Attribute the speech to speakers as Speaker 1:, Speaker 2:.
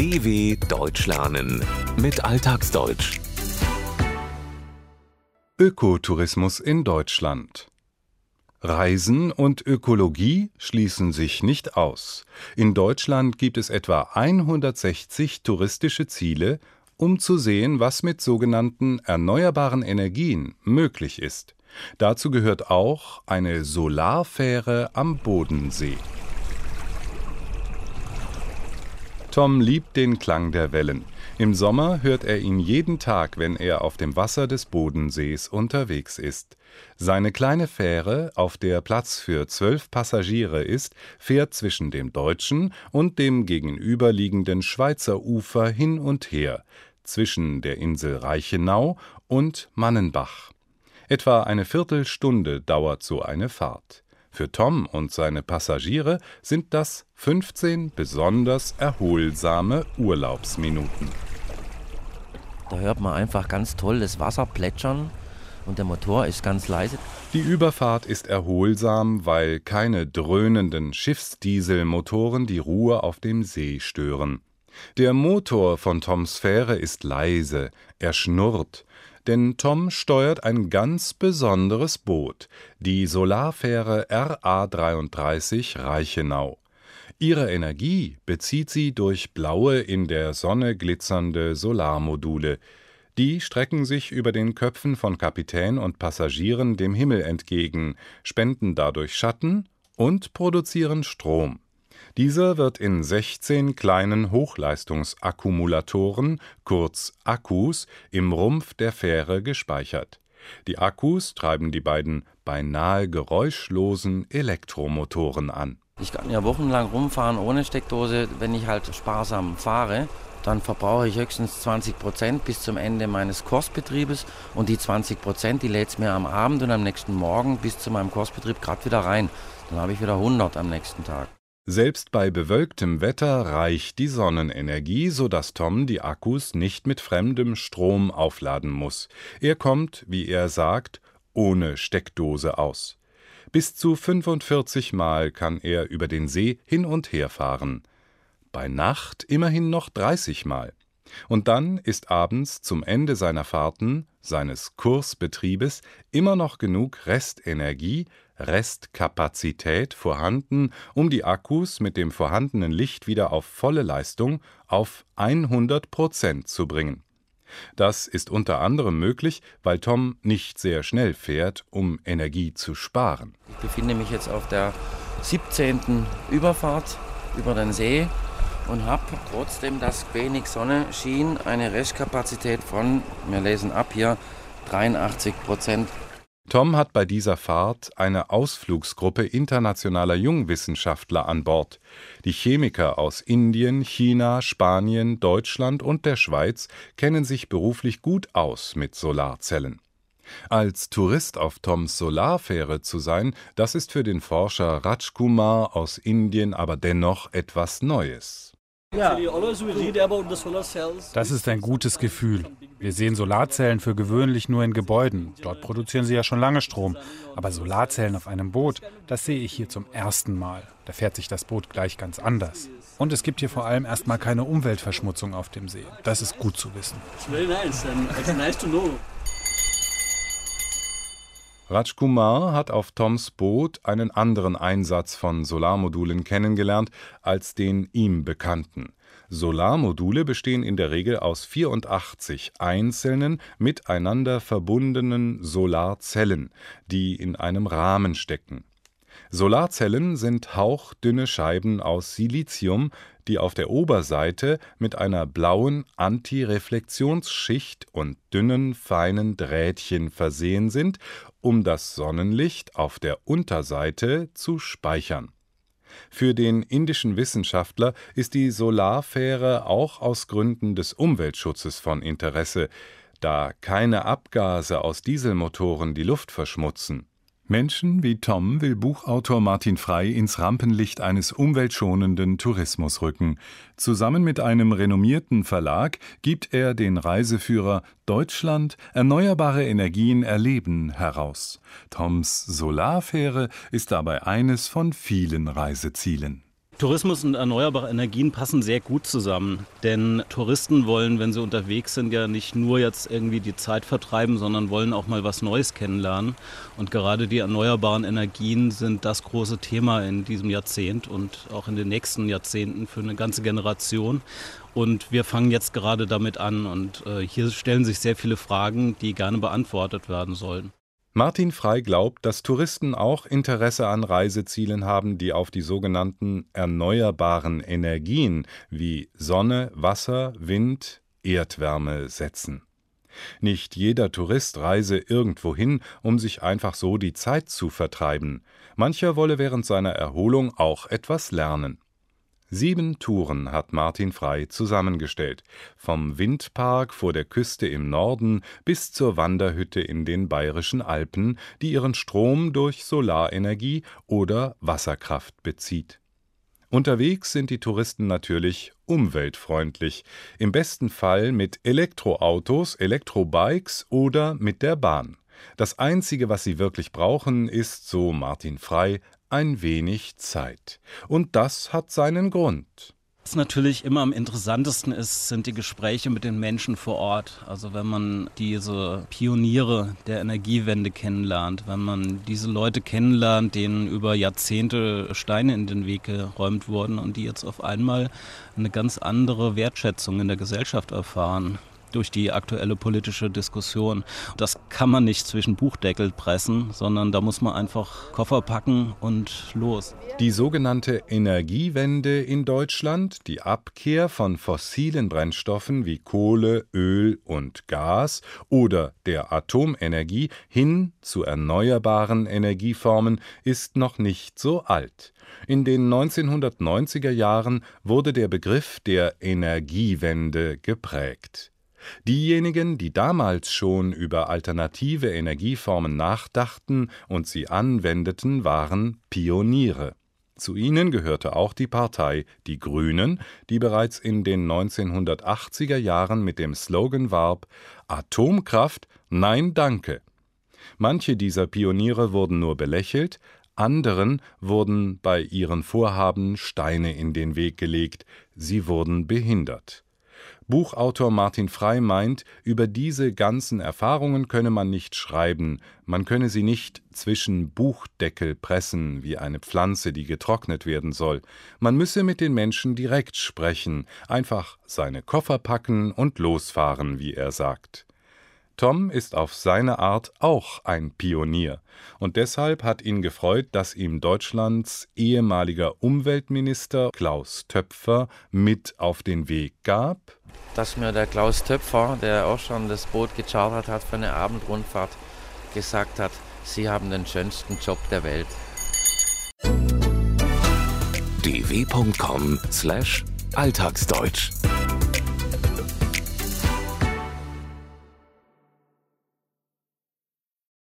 Speaker 1: DW Deutsch lernen mit Alltagsdeutsch.
Speaker 2: Ökotourismus in Deutschland. Reisen und Ökologie schließen sich nicht aus. In Deutschland gibt es etwa 160 touristische Ziele, um zu sehen, was mit sogenannten erneuerbaren Energien möglich ist. Dazu gehört auch eine Solarfähre am Bodensee. Tom liebt den Klang der Wellen. Im Sommer hört er ihn jeden Tag, wenn er auf dem Wasser des Bodensees unterwegs ist. Seine kleine Fähre, auf der Platz für zwölf Passagiere ist, fährt zwischen dem deutschen und dem gegenüberliegenden Schweizer Ufer hin und her, zwischen der Insel Reichenau und Mannenbach. Etwa eine Viertelstunde dauert so eine Fahrt. Für Tom und seine Passagiere sind das 15 besonders erholsame Urlaubsminuten.
Speaker 3: Da hört man einfach ganz toll das Wasser plätschern und der Motor ist ganz leise.
Speaker 2: Die Überfahrt ist erholsam, weil keine dröhnenden Schiffsdieselmotoren die Ruhe auf dem See stören. Der Motor von Toms Fähre ist leise, er schnurrt, denn Tom steuert ein ganz besonderes Boot, die Solarfähre RA33 Reichenau. Ihre Energie bezieht sie durch blaue, in der Sonne glitzernde Solarmodule. Die strecken sich über den Köpfen von Kapitän und Passagieren dem Himmel entgegen, spenden dadurch Schatten und produzieren Strom. Dieser wird in 16 kleinen Hochleistungsakkumulatoren, kurz Akkus, im Rumpf der Fähre gespeichert. Die Akkus treiben die beiden beinahe geräuschlosen Elektromotoren an.
Speaker 3: Ich kann ja wochenlang rumfahren ohne Steckdose, wenn ich halt sparsam fahre. Dann verbrauche ich höchstens 20 Prozent bis zum Ende meines Kursbetriebes und die 20 Prozent, die lädt es mir am Abend und am nächsten Morgen bis zu meinem Kursbetrieb gerade wieder rein. Dann habe ich wieder 100 am nächsten Tag.
Speaker 2: Selbst bei bewölktem Wetter reicht die Sonnenenergie, so dass Tom die Akkus nicht mit fremdem Strom aufladen muss. Er kommt, wie er sagt, ohne Steckdose aus. Bis zu 45 Mal kann er über den See hin und her fahren. Bei Nacht immerhin noch 30 Mal. Und dann ist abends zum Ende seiner Fahrten, seines Kursbetriebes, immer noch genug Restenergie, Restkapazität vorhanden, um die Akkus mit dem vorhandenen Licht wieder auf volle Leistung auf 100 Prozent zu bringen. Das ist unter anderem möglich, weil Tom nicht sehr schnell fährt, um Energie zu sparen.
Speaker 3: Ich befinde mich jetzt auf der 17. Überfahrt über den See und habe trotzdem, dass wenig Sonne schien, eine Restkapazität von, wir lesen ab hier, 83 Prozent.
Speaker 2: Tom hat bei dieser Fahrt eine Ausflugsgruppe internationaler Jungwissenschaftler an Bord. Die Chemiker aus Indien, China, Spanien, Deutschland und der Schweiz kennen sich beruflich gut aus mit Solarzellen. Als Tourist auf Toms Solarfähre zu sein, das ist für den Forscher Rajkumar aus Indien aber dennoch etwas Neues.
Speaker 4: Das ist ein gutes Gefühl. Wir sehen Solarzellen für gewöhnlich nur in Gebäuden. Dort produzieren sie ja schon lange Strom. Aber Solarzellen auf einem Boot, das sehe ich hier zum ersten Mal. Da fährt sich das Boot gleich ganz anders. Und es gibt hier vor allem erstmal keine Umweltverschmutzung auf dem See. Das ist gut zu wissen.
Speaker 2: Rajkumar hat auf Toms Boot einen anderen Einsatz von Solarmodulen kennengelernt als den ihm bekannten. Solarmodule bestehen in der Regel aus 84 einzelnen, miteinander verbundenen Solarzellen, die in einem Rahmen stecken. Solarzellen sind hauchdünne Scheiben aus Silizium, die auf der Oberseite mit einer blauen Antireflexionsschicht und dünnen, feinen Drähtchen versehen sind, um das Sonnenlicht auf der Unterseite zu speichern. Für den indischen Wissenschaftler ist die Solarfähre auch aus Gründen des Umweltschutzes von Interesse, da keine Abgase aus Dieselmotoren die Luft verschmutzen. Menschen wie Tom will Buchautor Martin Frey ins Rampenlicht eines umweltschonenden Tourismus rücken. Zusammen mit einem renommierten Verlag gibt er den Reiseführer Deutschland Erneuerbare Energien erleben heraus. Toms Solarfähre ist dabei eines von vielen Reisezielen.
Speaker 5: Tourismus und erneuerbare Energien passen sehr gut zusammen. Denn Touristen wollen, wenn sie unterwegs sind, ja nicht nur jetzt irgendwie die Zeit vertreiben, sondern wollen auch mal was Neues kennenlernen. Und gerade die erneuerbaren Energien sind das große Thema in diesem Jahrzehnt und auch in den nächsten Jahrzehnten für eine ganze Generation. Und wir fangen jetzt gerade damit an. Und äh, hier stellen sich sehr viele Fragen, die gerne beantwortet werden sollen.
Speaker 2: Martin Frey glaubt, dass Touristen auch Interesse an Reisezielen haben, die auf die sogenannten erneuerbaren Energien wie Sonne, Wasser, Wind, Erdwärme setzen. Nicht jeder Tourist reise irgendwohin, um sich einfach so die Zeit zu vertreiben. Mancher wolle während seiner Erholung auch etwas lernen. Sieben Touren hat Martin Frey zusammengestellt, vom Windpark vor der Küste im Norden bis zur Wanderhütte in den bayerischen Alpen, die ihren Strom durch Solarenergie oder Wasserkraft bezieht. Unterwegs sind die Touristen natürlich umweltfreundlich, im besten Fall mit Elektroautos, Elektrobikes oder mit der Bahn. Das Einzige, was sie wirklich brauchen, ist, so Martin Frey, ein wenig Zeit. Und das hat seinen Grund.
Speaker 5: Was natürlich immer am interessantesten ist, sind die Gespräche mit den Menschen vor Ort. Also wenn man diese Pioniere der Energiewende kennenlernt, wenn man diese Leute kennenlernt, denen über Jahrzehnte Steine in den Weg geräumt wurden und die jetzt auf einmal eine ganz andere Wertschätzung in der Gesellschaft erfahren durch die aktuelle politische Diskussion. Das kann man nicht zwischen Buchdeckel pressen, sondern da muss man einfach Koffer packen und los.
Speaker 2: Die sogenannte Energiewende in Deutschland, die Abkehr von fossilen Brennstoffen wie Kohle, Öl und Gas oder der Atomenergie hin zu erneuerbaren Energieformen, ist noch nicht so alt. In den 1990er Jahren wurde der Begriff der Energiewende geprägt. Diejenigen, die damals schon über alternative Energieformen nachdachten und sie anwendeten, waren Pioniere. Zu ihnen gehörte auch die Partei Die Grünen, die bereits in den 1980er Jahren mit dem Slogan warb Atomkraft Nein danke. Manche dieser Pioniere wurden nur belächelt, anderen wurden bei ihren Vorhaben Steine in den Weg gelegt, sie wurden behindert. Buchautor Martin Frey meint, über diese ganzen Erfahrungen könne man nicht schreiben, man könne sie nicht zwischen Buchdeckel pressen wie eine Pflanze, die getrocknet werden soll. Man müsse mit den Menschen direkt sprechen, einfach seine Koffer packen und losfahren, wie er sagt. Tom ist auf seine Art auch ein Pionier, und deshalb hat ihn gefreut, dass ihm Deutschlands ehemaliger Umweltminister Klaus Töpfer mit auf den Weg gab.
Speaker 3: Dass mir der Klaus Töpfer, der auch schon das Boot gechartert hat für eine Abendrundfahrt, gesagt hat, Sie haben den schönsten Job der Welt.
Speaker 1: dw.com/alltagsdeutsch